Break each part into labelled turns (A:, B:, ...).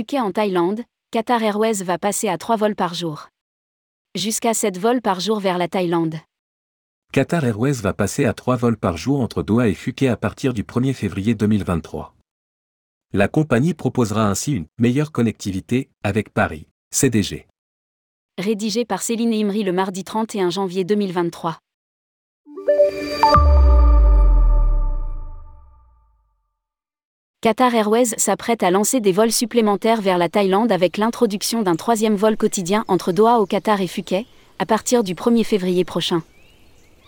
A: Phuket en Thaïlande, Qatar Airways va passer à 3 vols par jour. Jusqu'à 7 vols par jour vers la Thaïlande.
B: Qatar Airways va passer à 3 vols par jour entre Doha et Phuket à partir du 1er février 2023. La compagnie proposera ainsi une meilleure connectivité avec Paris, CDG.
A: Rédigé par Céline Imri le mardi 31 janvier 2023. Qatar Airways s'apprête à lancer des vols supplémentaires vers la Thaïlande avec l'introduction d'un troisième vol quotidien entre Doha au Qatar et Phuket, à partir du 1er février prochain.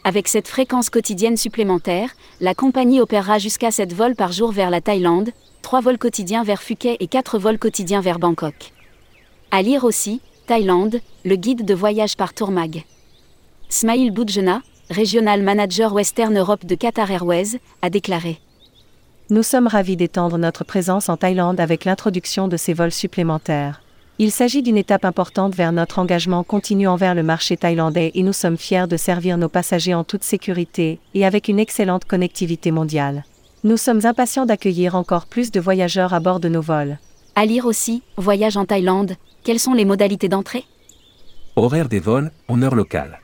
A: Avec cette fréquence quotidienne supplémentaire, la compagnie opérera jusqu'à 7 vols par jour vers la Thaïlande, 3 vols quotidiens vers Phuket et 4 vols quotidiens vers Bangkok. À lire aussi, Thaïlande, le guide de voyage par Tourmag. Smail Boudjena, régional manager Western Europe de Qatar Airways, a déclaré.
C: Nous sommes ravis d'étendre notre présence en Thaïlande avec l'introduction de ces vols supplémentaires. Il s'agit d'une étape importante vers notre engagement continu envers le marché thaïlandais et nous sommes fiers de servir nos passagers en toute sécurité et avec une excellente connectivité mondiale. Nous sommes impatients d'accueillir encore plus de voyageurs à bord de nos vols.
A: À lire aussi, Voyage en Thaïlande, quelles sont les modalités d'entrée?
B: Horaire des vols, en heure locale.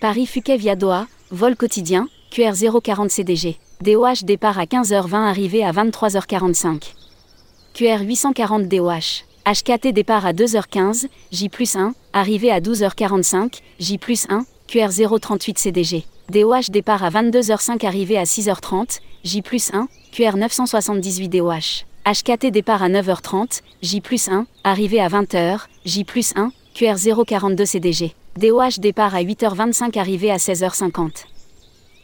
A: Paris-Phuket via Doha, vol quotidien, QR 040 CDG. DOH départ à 15h20 arrivé à 23h45. QR 840 DOH. HKT départ à 2h15, J plus 1, arrivé à 12h45, J plus 1, QR 038 CDG. DOH départ à 22h05 arrivé à 6h30, J plus 1, QR 978 DOH. HKT départ à 9h30, J plus 1, arrivé à 20h, J plus 1, QR 042 CDG. DOH départ à 8h25 arrivé à 16h50.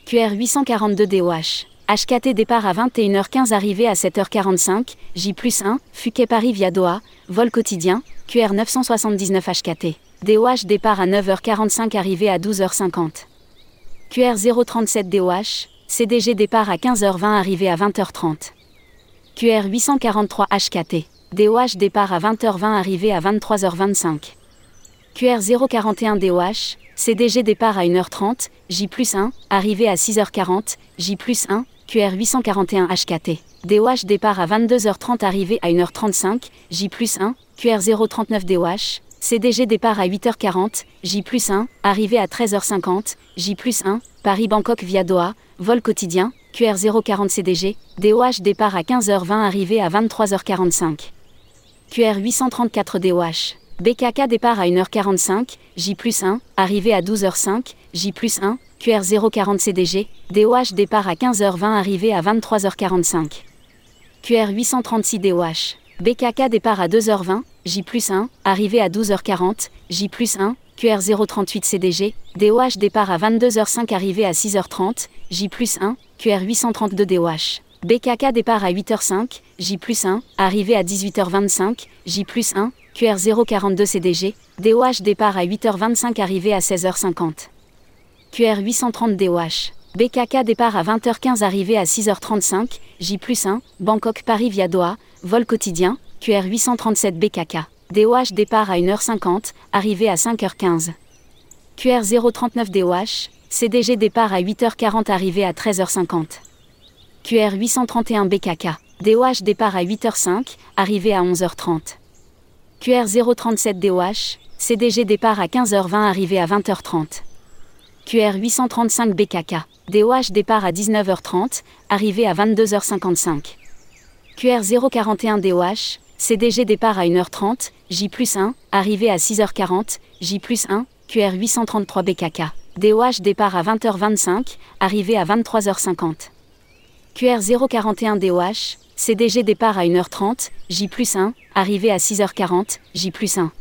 A: QR 842 DOH. HKT départ à 21h15 arrivé à 7h45, J plus 1, Phuket Paris via Doha, vol quotidien, QR 979 HKT. DOH départ à 9h45 arrivé à 12h50. QR 037 DOH, CDG départ à 15h20 arrivé à 20h30. QR 843 HKT. DOH départ à 20h20 arrivé à 23h25. QR 041 DOH, CDG départ à 1h30, J plus 1, arrivé à 6h40, J plus 1, QR 841 HKT. DOH départ à 22h30 arrivé à 1h35, J plus 1, QR 039 DOH. CDG départ à 8h40, J plus 1, arrivé à 13h50, J plus 1, Paris-Bangkok via Doha, vol quotidien, QR 040 CDG, DOH départ à 15h20 arrivé à 23h45. QR 834 DOH. BKK départ à 1h45, J plus 1, arrivé à 12h05, J plus 1, QR 040 CDG, DOH départ à 15h20 arrivé à 23h45. QR 836 DOH. BKK départ à 2h20, J plus 1, arrivé à 12h40, J plus 1, QR 038 CDG, DOH départ à 22h05 arrivé à 6h30, J plus 1, QR 832 DOH. BKK départ à 8h05, J plus 1, arrivé à 18h25, J plus 1, QR 042 CDG, DOH départ à 8h25 arrivé à 16h50. QR 830 DOH. BKK départ à 20h15 arrivé à 6h35, J plus 1, Bangkok Paris via Doha, vol quotidien, QR 837 BKK. DOH départ à 1h50, arrivé à 5h15. QR 039 DOH, CDG départ à 8h40 arrivé à 13h50. QR 831 BKK. DOH départ à 8h05, arrivé à 11h30. QR 037 DOH, CDG départ à 15h20 arrivé à 20h30. QR 835 BKK. DOH départ à 19h30, arrivé à 22h55. QR 041 DOH, CDG départ à 1h30, J plus 1, arrivé à 6h40, J plus 1, QR 833 BKK. DOH départ à 20h25, arrivé à 23h50. QR 041 DOH, CDG départ à 1h30, J plus 1, arrivé à 6h40, J plus 1.